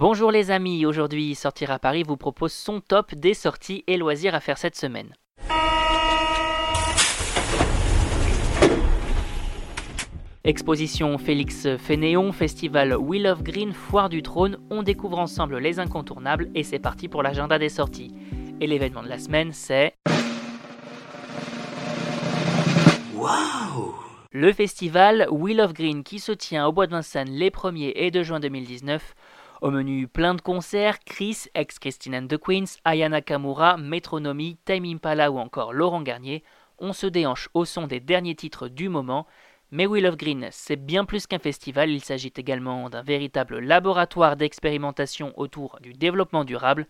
Bonjour les amis, aujourd'hui Sortir à Paris vous propose son top des sorties et loisirs à faire cette semaine. Exposition Félix Fénéon, festival Wheel of Green, Foire du Trône, on découvre ensemble les incontournables et c'est parti pour l'agenda des sorties. Et l'événement de la semaine c'est... Le festival Wheel of Green qui se tient au Bois de Vincennes les 1er et 2 juin 2019. Au menu plein de concerts, Chris, ex-Christine and the Queens, Ayana Kamura, Metronomy, Time Impala ou encore Laurent Garnier. On se déhanche au son des derniers titres du moment. Mais Wheel of Green, c'est bien plus qu'un festival, il s'agit également d'un véritable laboratoire d'expérimentation autour du développement durable,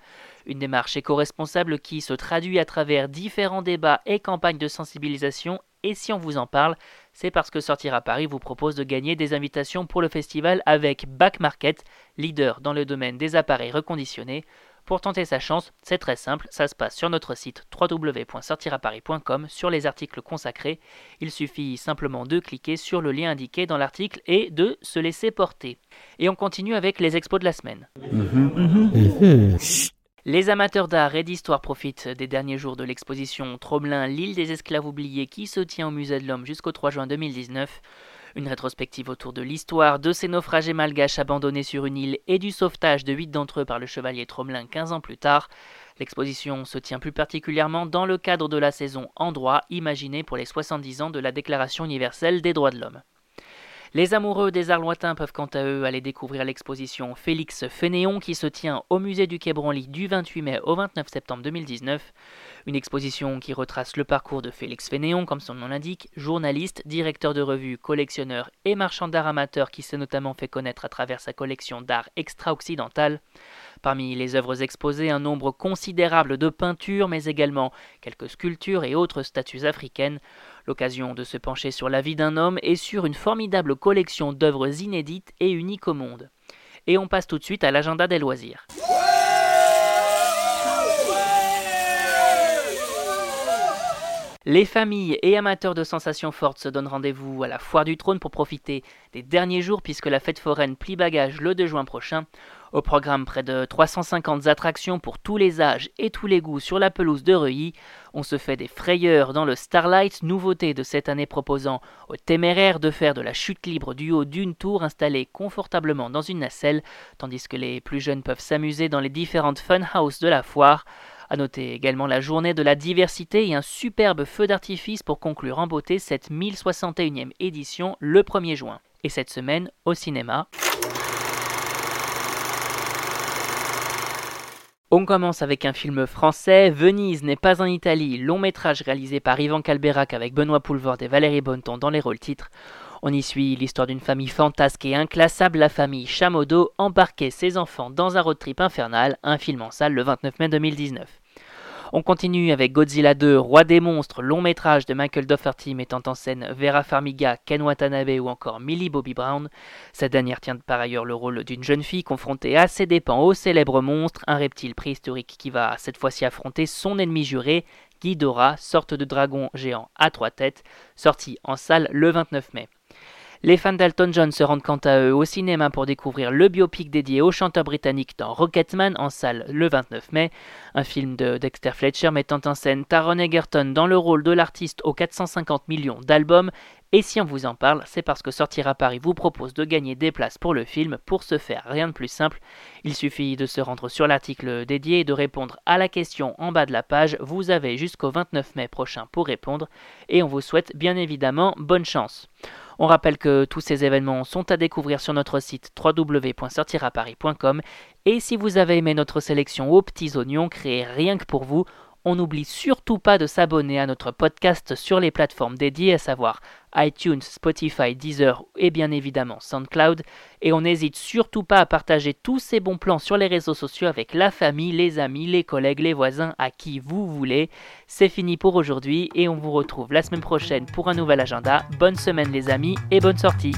une démarche éco-responsable qui se traduit à travers différents débats et campagnes de sensibilisation et si on vous en parle, c'est parce que Sortir à Paris vous propose de gagner des invitations pour le festival avec Back Market, leader dans le domaine des appareils reconditionnés. Pour tenter sa chance, c'est très simple, ça se passe sur notre site www.sortiraparis.com sur les articles consacrés. Il suffit simplement de cliquer sur le lien indiqué dans l'article et de se laisser porter. Et on continue avec les expos de la semaine. Les amateurs d'art et d'histoire profitent des derniers jours de l'exposition Tromelin, l'île des esclaves oubliés qui se tient au Musée de l'Homme jusqu'au 3 juin 2019. Une rétrospective autour de l'histoire de ces naufragés malgaches abandonnés sur une île et du sauvetage de huit d'entre eux par le chevalier Tromelin 15 ans plus tard. L'exposition se tient plus particulièrement dans le cadre de la saison en droit imaginée pour les 70 ans de la Déclaration universelle des droits de l'homme. Les amoureux des arts lointains peuvent quant à eux aller découvrir l'exposition Félix Fénéon qui se tient au musée du Quai Branly du 28 mai au 29 septembre 2019. Une exposition qui retrace le parcours de Félix Fénéon, comme son nom l'indique, journaliste, directeur de revue, collectionneur et marchand d'art amateur qui s'est notamment fait connaître à travers sa collection d'art extra-occidental. Parmi les œuvres exposées, un nombre considérable de peintures, mais également quelques sculptures et autres statues africaines. L'occasion de se pencher sur la vie d'un homme et sur une formidable collection d'œuvres inédites et uniques au monde. Et on passe tout de suite à l'agenda des loisirs. Les familles et amateurs de sensations fortes se donnent rendez-vous à la Foire du Trône pour profiter des derniers jours puisque la fête foraine plie bagage le 2 juin prochain. Au programme, près de 350 attractions pour tous les âges et tous les goûts sur la pelouse de Reuilly. On se fait des frayeurs dans le Starlight, nouveauté de cette année proposant aux téméraires de faire de la chute libre du haut d'une tour installée confortablement dans une nacelle, tandis que les plus jeunes peuvent s'amuser dans les différentes fun houses de la foire. A noter également la journée de la diversité et un superbe feu d'artifice pour conclure en beauté cette 1061e édition le 1er juin. Et cette semaine, au cinéma. On commence avec un film français, Venise n'est pas en Italie, long métrage réalisé par Ivan Calberac avec Benoît Poulvord et Valérie Bonneton dans les rôles titres. On y suit l'histoire d'une famille fantasque et inclassable, la famille Chamodo, embarquait ses enfants dans un road trip infernal, un film en salle le 29 mai 2019. On continue avec Godzilla 2, Roi des monstres, long métrage de Michael Dougherty mettant en scène Vera Farmiga, Ken Watanabe ou encore Millie Bobby Brown. Cette dernière tient par ailleurs le rôle d'une jeune fille confrontée à ses dépens au célèbre monstre, un reptile préhistorique qui va cette fois-ci affronter son ennemi juré, Ghidorah, sorte de dragon géant à trois têtes, sorti en salle le 29 mai. Les fans d'Alton John se rendent quant à eux au cinéma pour découvrir le biopic dédié au chanteur britannique dans Rocketman en salle le 29 mai, un film de Dexter Fletcher mettant en scène Taron Egerton dans le rôle de l'artiste aux 450 millions d'albums. Et si on vous en parle, c'est parce que Sortir à Paris vous propose de gagner des places pour le film. Pour ce faire, rien de plus simple, il suffit de se rendre sur l'article dédié et de répondre à la question en bas de la page. Vous avez jusqu'au 29 mai prochain pour répondre et on vous souhaite bien évidemment bonne chance. On rappelle que tous ces événements sont à découvrir sur notre site www.sortiraparis.com et si vous avez aimé notre sélection aux petits oignons créée rien que pour vous, on n'oublie surtout pas de s'abonner à notre podcast sur les plateformes dédiées, à savoir iTunes, Spotify, Deezer et bien évidemment SoundCloud. Et on n'hésite surtout pas à partager tous ces bons plans sur les réseaux sociaux avec la famille, les amis, les collègues, les voisins, à qui vous voulez. C'est fini pour aujourd'hui et on vous retrouve la semaine prochaine pour un nouvel agenda. Bonne semaine les amis et bonne sortie